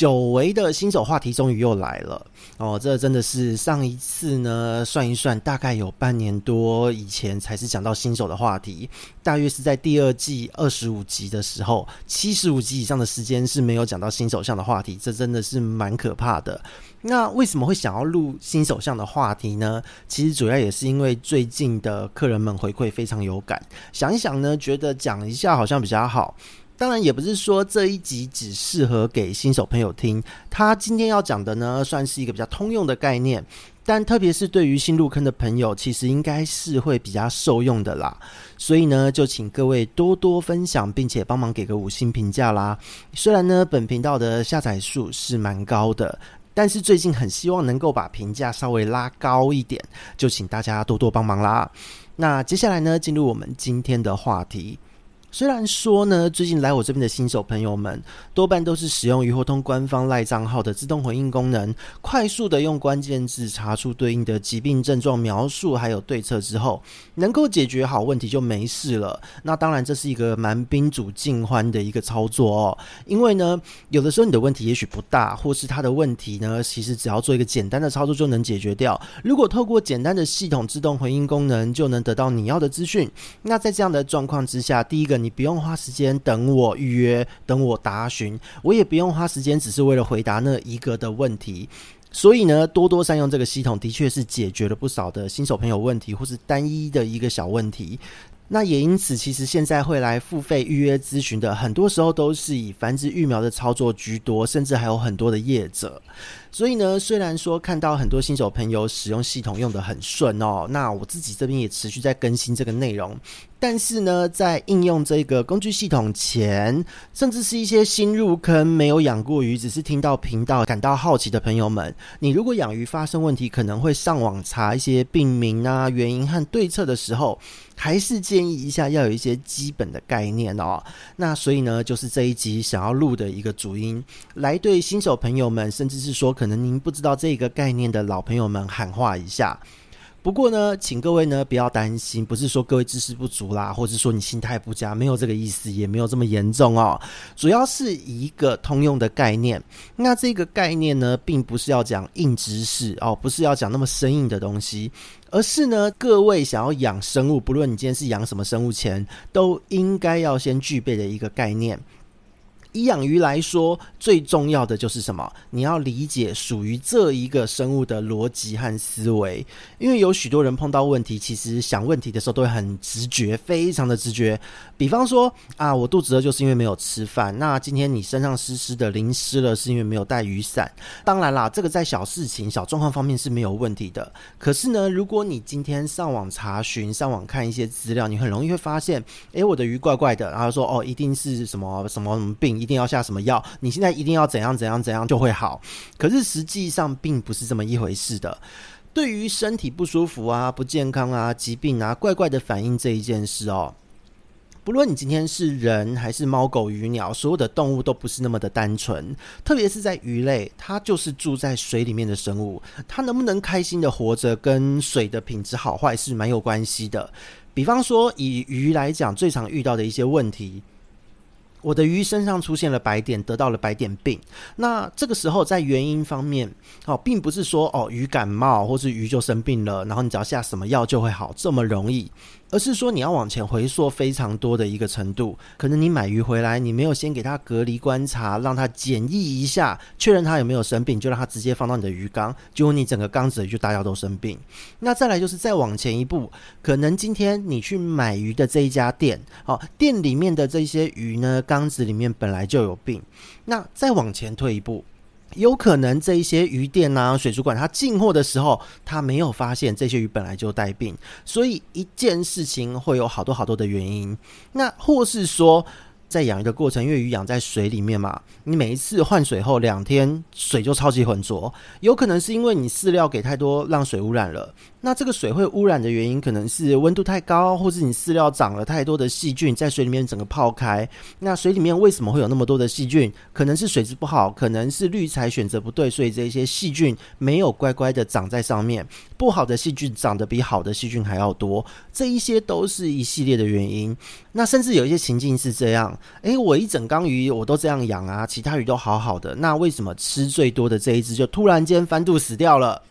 久违的新手话题终于又来了哦！这真的是上一次呢，算一算，大概有半年多以前才是讲到新手的话题，大约是在第二季二十五集的时候，七十五集以上的时间是没有讲到新手相的话题，这真的是蛮可怕的。那为什么会想要录新手相的话题呢？其实主要也是因为最近的客人们回馈非常有感，想一想呢，觉得讲一下好像比较好。当然也不是说这一集只适合给新手朋友听，他今天要讲的呢，算是一个比较通用的概念，但特别是对于新入坑的朋友，其实应该是会比较受用的啦。所以呢，就请各位多多分享，并且帮忙给个五星评价啦。虽然呢，本频道的下载数是蛮高的，但是最近很希望能够把评价稍微拉高一点，就请大家多多帮忙啦。那接下来呢，进入我们今天的话题。虽然说呢，最近来我这边的新手朋友们多半都是使用鱼活通官方赖账号的自动回应功能，快速的用关键字查出对应的疾病症状描述，还有对策之后，能够解决好问题就没事了。那当然这是一个蛮宾主尽欢的一个操作哦，因为呢，有的时候你的问题也许不大，或是他的问题呢，其实只要做一个简单的操作就能解决掉。如果透过简单的系统自动回应功能就能得到你要的资讯，那在这样的状况之下，第一个。你不用花时间等我预约，等我答询，我也不用花时间，只是为了回答那一个的问题。所以呢，多多善用这个系统，的确是解决了不少的新手朋友问题，或是单一的一个小问题。那也因此，其实现在会来付费预约咨询的，很多时候都是以繁殖育苗的操作居多，甚至还有很多的业者。所以呢，虽然说看到很多新手朋友使用系统用得很顺哦，那我自己这边也持续在更新这个内容。但是呢，在应用这个工具系统前，甚至是一些新入坑、没有养过鱼，只是听到频道感到好奇的朋友们，你如果养鱼发生问题，可能会上网查一些病名啊、原因和对策的时候，还是建议一下要有一些基本的概念哦。那所以呢，就是这一集想要录的一个主音，来对新手朋友们，甚至是说可能您不知道这个概念的老朋友们喊话一下。不过呢，请各位呢不要担心，不是说各位知识不足啦，或者说你心态不佳，没有这个意思，也没有这么严重哦。主要是一个通用的概念。那这个概念呢，并不是要讲硬知识哦，不是要讲那么生硬的东西，而是呢，各位想要养生物，不论你今天是养什么生物前，都应该要先具备的一个概念。以养鱼来说，最重要的就是什么？你要理解属于这一个生物的逻辑和思维。因为有许多人碰到问题，其实想问题的时候都会很直觉，非常的直觉。比方说啊，我肚子饿就是因为没有吃饭。那今天你身上湿湿的，淋湿了，是因为没有带雨伞。当然啦，这个在小事情、小状况方面是没有问题的。可是呢，如果你今天上网查询、上网看一些资料，你很容易会发现，诶，我的鱼怪怪的，然后说哦，一定是什么什么什么病。一定要下什么药？你现在一定要怎样怎样怎样就会好？可是实际上并不是这么一回事的。对于身体不舒服啊、不健康啊、疾病啊、怪怪的反应这一件事哦，不论你今天是人还是猫狗鱼鸟，所有的动物都不是那么的单纯。特别是在鱼类，它就是住在水里面的生物，它能不能开心的活着，跟水的品质好坏是蛮有关系的。比方说，以鱼来讲，最常遇到的一些问题。我的鱼身上出现了白点，得到了白点病。那这个时候，在原因方面，哦，并不是说哦，鱼感冒或是鱼就生病了，然后你只要下什么药就会好，这么容易。而是说，你要往前回溯非常多的一个程度，可能你买鱼回来，你没有先给它隔离观察，让它检疫一下，确认它有没有生病，就让它直接放到你的鱼缸，结果你整个缸子里就大家都生病。那再来就是再往前一步，可能今天你去买鱼的这一家店，哦，店里面的这些鱼呢，缸子里面本来就有病。那再往前退一步。有可能这一些鱼店啊、水族馆，它进货的时候，它没有发现这些鱼本来就带病，所以一件事情会有好多好多的原因。那或是说，在养鱼的过程，因为鱼养在水里面嘛，你每一次换水后两天，水就超级浑浊，有可能是因为你饲料给太多，让水污染了。那这个水会污染的原因，可能是温度太高，或是你饲料长了太多的细菌在水里面整个泡开。那水里面为什么会有那么多的细菌？可能是水质不好，可能是滤材选择不对，所以这些细菌没有乖乖的长在上面。不好的细菌长得比好的细菌还要多，这一些都是一系列的原因。那甚至有一些情境是这样：诶，我一整缸鱼我都这样养啊，其他鱼都好好的，那为什么吃最多的这一只就突然间翻肚死掉了？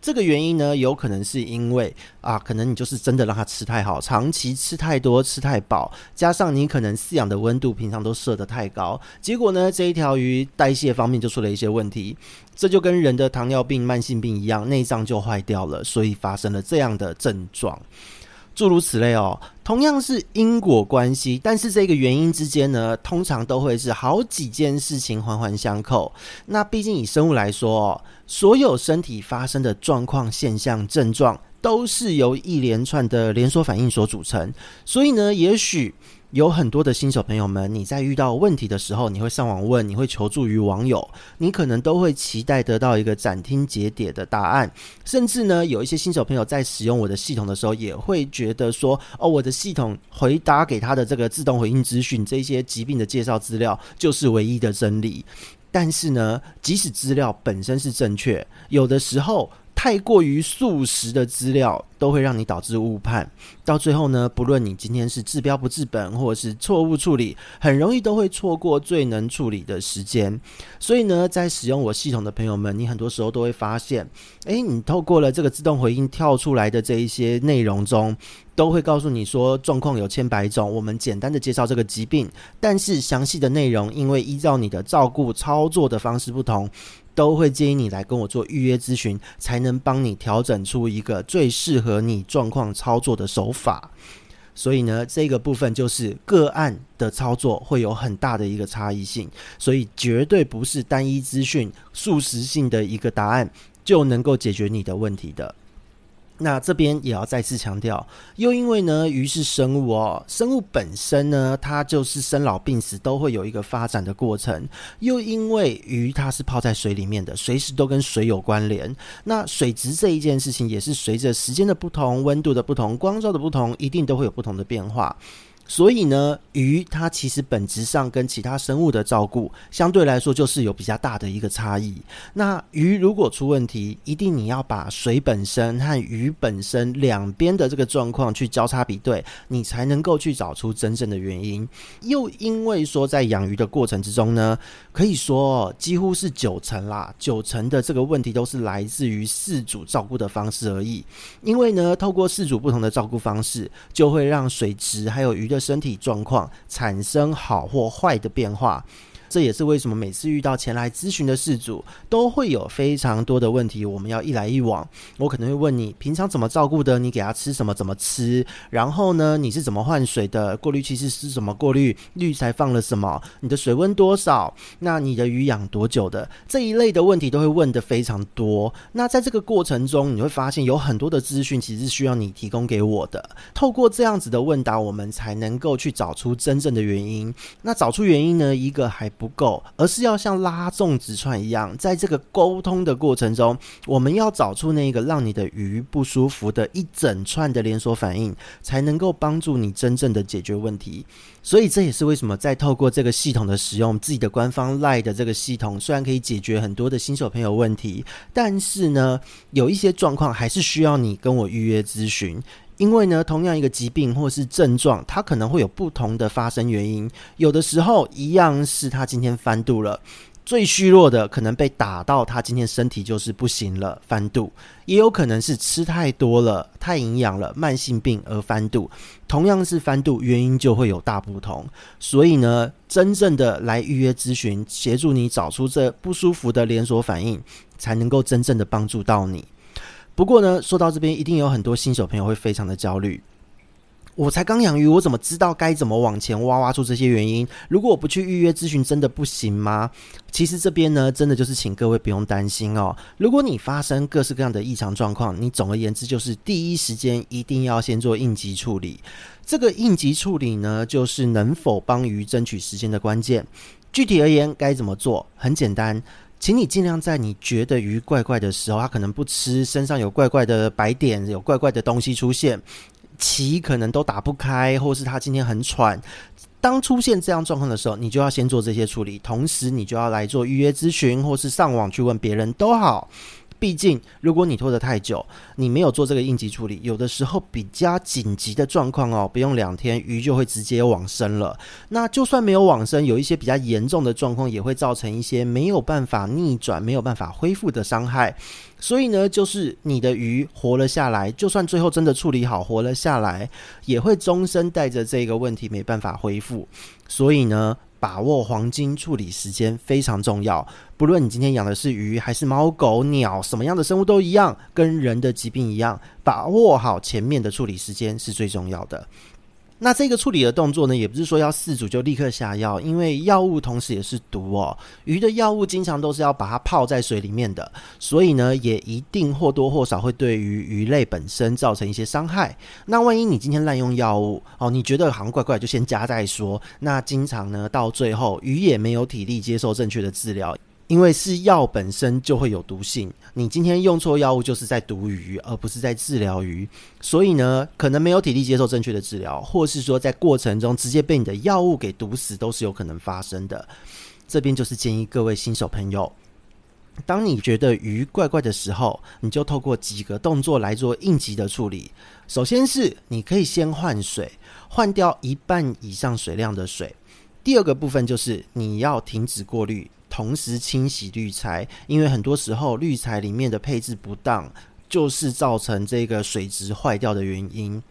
这个原因呢，有可能是因为啊，可能你就是真的让它吃太好，长期吃太多，吃太饱，加上你可能饲养的温度平常都设得太高，结果呢，这一条鱼代谢方面就出了一些问题，这就跟人的糖尿病、慢性病一样，内脏就坏掉了，所以发生了这样的症状。诸如此类哦，同样是因果关系，但是这个原因之间呢，通常都会是好几件事情环环相扣。那毕竟以生物来说哦，所有身体发生的状况、现象、症状，都是由一连串的连锁反应所组成。所以呢，也许。有很多的新手朋友们，你在遇到问题的时候，你会上网问，你会求助于网友，你可能都会期待得到一个斩钉截铁的答案。甚至呢，有一些新手朋友在使用我的系统的时候，也会觉得说，哦，我的系统回答给他的这个自动回应资讯，这些疾病的介绍资料就是唯一的真理。但是呢，即使资料本身是正确，有的时候。太过于速食的资料都会让你导致误判，到最后呢，不论你今天是治标不治本，或者是错误处理，很容易都会错过最能处理的时间。所以呢，在使用我系统的朋友们，你很多时候都会发现，诶，你透过了这个自动回应跳出来的这一些内容中，都会告诉你说状况有千百种。我们简单的介绍这个疾病，但是详细的内容，因为依照你的照顾操作的方式不同。都会建议你来跟我做预约咨询，才能帮你调整出一个最适合你状况操作的手法。所以呢，这个部分就是个案的操作会有很大的一个差异性，所以绝对不是单一资讯、速食性的一个答案就能够解决你的问题的。那这边也要再次强调，又因为呢，鱼是生物哦，生物本身呢，它就是生老病死都会有一个发展的过程。又因为鱼它是泡在水里面的，随时都跟水有关联。那水质这一件事情，也是随着时间的不同、温度的不同、光照的不同，一定都会有不同的变化。所以呢，鱼它其实本质上跟其他生物的照顾相对来说就是有比较大的一个差异。那鱼如果出问题，一定你要把水本身和鱼本身两边的这个状况去交叉比对，你才能够去找出真正的原因。又因为说在养鱼的过程之中呢，可以说几乎是九成啦，九成的这个问题都是来自于饲主照顾的方式而已。因为呢，透过饲主不同的照顾方式，就会让水质还有鱼的身体状况产生好或坏的变化。这也是为什么每次遇到前来咨询的事主，都会有非常多的问题，我们要一来一往。我可能会问你平常怎么照顾的，你给他吃什么，怎么吃？然后呢，你是怎么换水的？过滤器是是怎么过滤？滤材放了什么？你的水温多少？那你的鱼养多久的？这一类的问题都会问得非常多。那在这个过程中，你会发现有很多的资讯其实是需要你提供给我的。透过这样子的问答，我们才能够去找出真正的原因。那找出原因呢，一个还不不够，而是要像拉粽子串一样，在这个沟通的过程中，我们要找出那个让你的鱼不舒服的一整串的连锁反应，才能够帮助你真正的解决问题。所以这也是为什么在透过这个系统的使用，自己的官方 LINE 的这个系统，虽然可以解决很多的新手朋友问题，但是呢，有一些状况还是需要你跟我预约咨询。因为呢，同样一个疾病或是症状，它可能会有不同的发生原因。有的时候，一样是他今天翻肚了，最虚弱的可能被打到，他今天身体就是不行了，翻肚；也有可能是吃太多了，太营养了，慢性病而翻肚。同样是翻肚，原因就会有大不同。所以呢，真正的来预约咨询，协助你找出这不舒服的连锁反应，才能够真正的帮助到你。不过呢，说到这边，一定有很多新手朋友会非常的焦虑。我才刚养鱼，我怎么知道该怎么往前挖挖出这些原因？如果我不去预约咨询，真的不行吗？其实这边呢，真的就是请各位不用担心哦。如果你发生各式各样的异常状况，你总而言之就是第一时间一定要先做应急处理。这个应急处理呢，就是能否帮鱼争取时间的关键。具体而言，该怎么做？很简单。请你尽量在你觉得鱼怪怪的时候，它可能不吃，身上有怪怪的白点，有怪怪的东西出现，鳍可能都打不开，或是它今天很喘。当出现这样状况的时候，你就要先做这些处理，同时你就要来做预约咨询，或是上网去问别人都好。毕竟，如果你拖得太久，你没有做这个应急处理，有的时候比较紧急的状况哦，不用两天，鱼就会直接往生了。那就算没有往生，有一些比较严重的状况，也会造成一些没有办法逆转、没有办法恢复的伤害。所以呢，就是你的鱼活了下来，就算最后真的处理好，活了下来，也会终身带着这个问题，没办法恢复。所以呢，把握黄金处理时间非常重要，不论你今天养的是鱼还是猫狗鸟，什么样的生物都一样，跟人的疾病一样，把握好前面的处理时间是最重要的。那这个处理的动作呢，也不是说要四组就立刻下药，因为药物同时也是毒哦。鱼的药物经常都是要把它泡在水里面的，所以呢，也一定或多或少会对于鱼类本身造成一些伤害。那万一你今天滥用药物哦，你觉得好像怪怪，就先加再说。那经常呢，到最后鱼也没有体力接受正确的治疗。因为是药本身就会有毒性，你今天用错药物就是在毒鱼，而不是在治疗鱼。所以呢，可能没有体力接受正确的治疗，或是说在过程中直接被你的药物给毒死，都是有可能发生的。这边就是建议各位新手朋友，当你觉得鱼怪怪的时候，你就透过几个动作来做应急的处理。首先是你可以先换水，换掉一半以上水量的水。第二个部分就是你要停止过滤。同时清洗滤材，因为很多时候滤材里面的配置不当，就是造成这个水质坏掉的原因。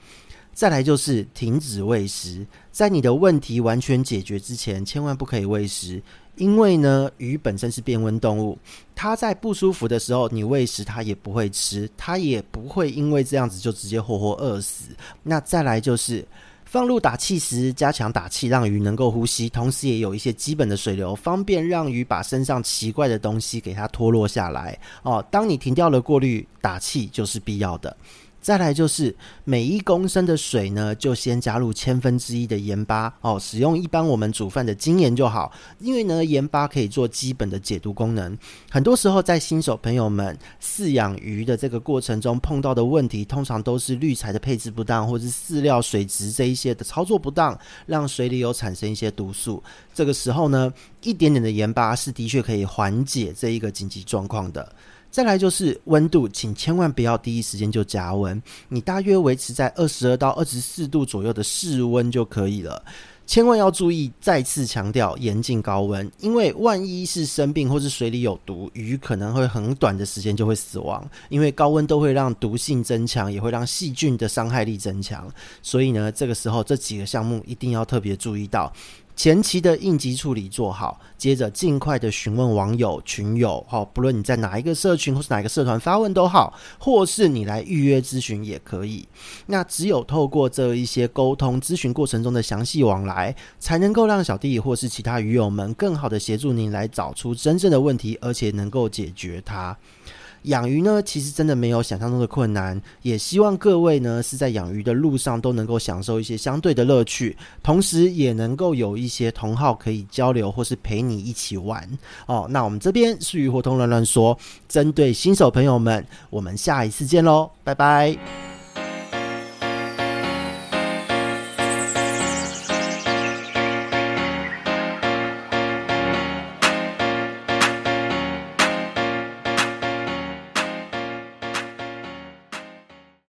再来就是停止喂食，在你的问题完全解决之前，千万不可以喂食，因为呢，鱼本身是变温动物，它在不舒服的时候，你喂食它也不会吃，它也不会因为这样子就直接活活饿死。那再来就是。放入打气时，加强打气，让鱼能够呼吸，同时也有一些基本的水流，方便让鱼把身上奇怪的东西给它脱落下来。哦，当你停掉了过滤，打气就是必要的。再来就是每一公升的水呢，就先加入千分之一的盐巴哦，使用一般我们煮饭的精盐就好，因为呢，盐巴可以做基本的解毒功能。很多时候在新手朋友们饲养鱼的这个过程中碰到的问题，通常都是滤材的配置不当，或是饲料水质这一些的操作不当，让水里有产生一些毒素。这个时候呢，一点点的盐巴是的确可以缓解这一个紧急状况的。再来就是温度，请千万不要第一时间就加温，你大约维持在二十二到二十四度左右的室温就可以了。千万要注意，再次强调严禁高温，因为万一是生病或是水里有毒，鱼可能会很短的时间就会死亡。因为高温都会让毒性增强，也会让细菌的伤害力增强。所以呢，这个时候这几个项目一定要特别注意到。前期的应急处理做好，接着尽快的询问网友群友，好，不论你在哪一个社群或是哪一个社团发问都好，或是你来预约咨询也可以。那只有透过这一些沟通咨询过程中的详细往来，才能够让小弟或是其他鱼友们更好的协助您来找出真正的问题，而且能够解决它。养鱼呢，其实真的没有想象中的困难，也希望各位呢是在养鱼的路上都能够享受一些相对的乐趣，同时也能够有一些同好可以交流或是陪你一起玩哦。那我们这边是鱼活通乱乱说，针对新手朋友们，我们下一次见喽，拜拜。